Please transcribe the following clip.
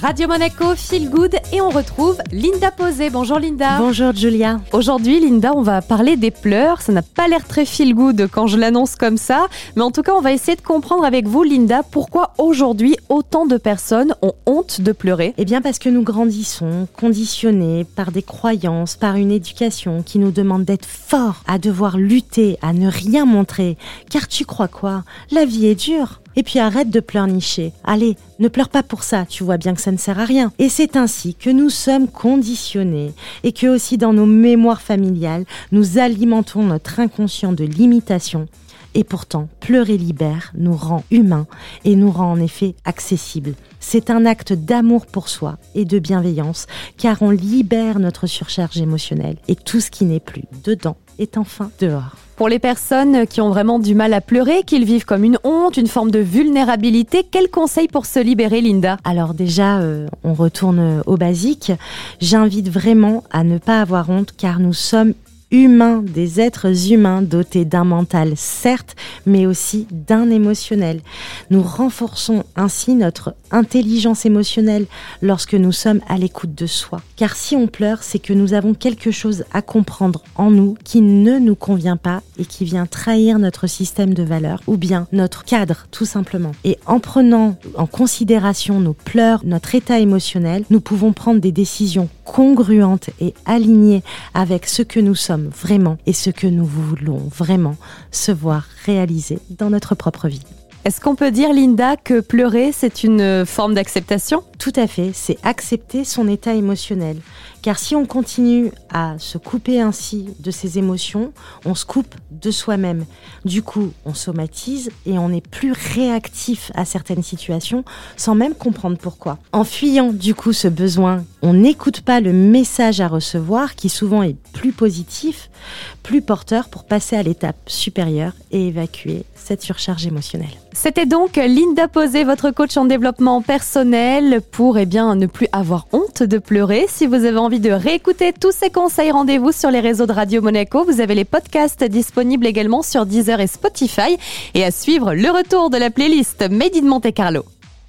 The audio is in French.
Radio Monaco, Feel Good et on retrouve Linda Posé. Bonjour Linda. Bonjour Julia. Aujourd'hui Linda, on va parler des pleurs. Ça n'a pas l'air très feel good quand je l'annonce comme ça, mais en tout cas on va essayer de comprendre avec vous Linda pourquoi aujourd'hui autant de personnes ont honte de pleurer. Eh bien parce que nous grandissons conditionnés par des croyances, par une éducation qui nous demande d'être forts, à devoir lutter, à ne rien montrer. Car tu crois quoi? La vie est dure. Et puis arrête de pleurnicher. Allez, ne pleure pas pour ça, tu vois bien que ça ne sert à rien. Et c'est ainsi que nous sommes conditionnés et que aussi dans nos mémoires familiales, nous alimentons notre inconscient de limitation. Et pourtant, pleurer libère, nous rend humains et nous rend en effet accessibles. C'est un acte d'amour pour soi et de bienveillance, car on libère notre surcharge émotionnelle et tout ce qui n'est plus dedans est enfin dehors. Pour les personnes qui ont vraiment du mal à pleurer, qu'ils vivent comme une honte, une forme de vulnérabilité, quels conseils pour se libérer, Linda? Alors déjà, euh, on retourne au basique. J'invite vraiment à ne pas avoir honte car nous sommes humains, des êtres humains dotés d'un mental, certes, mais aussi d'un émotionnel. Nous renforçons ainsi notre intelligence émotionnelle lorsque nous sommes à l'écoute de soi. Car si on pleure, c'est que nous avons quelque chose à comprendre en nous qui ne nous convient pas et qui vient trahir notre système de valeurs ou bien notre cadre, tout simplement. Et en prenant en considération nos pleurs, notre état émotionnel, nous pouvons prendre des décisions congruentes et alignées avec ce que nous sommes vraiment et ce que nous voulons vraiment se voir réaliser dans notre propre vie. Est-ce qu'on peut dire, Linda, que pleurer, c'est une forme d'acceptation? Tout à fait, c'est accepter son état émotionnel. Car si on continue à se couper ainsi de ses émotions, on se coupe de soi-même. Du coup, on somatise et on est plus réactif à certaines situations sans même comprendre pourquoi. En fuyant du coup ce besoin, on n'écoute pas le message à recevoir qui souvent est plus positif, plus porteur pour passer à l'étape supérieure et évacuer cette surcharge émotionnelle. C'était donc Linda Posé, votre coach en développement personnel, pour eh bien, ne plus avoir honte de pleurer. Si vous avez envie de réécouter tous ces conseils, rendez-vous sur les réseaux de Radio Monaco. Vous avez les podcasts disponibles également sur Deezer et Spotify. Et à suivre le retour de la playlist Made in Monte Carlo.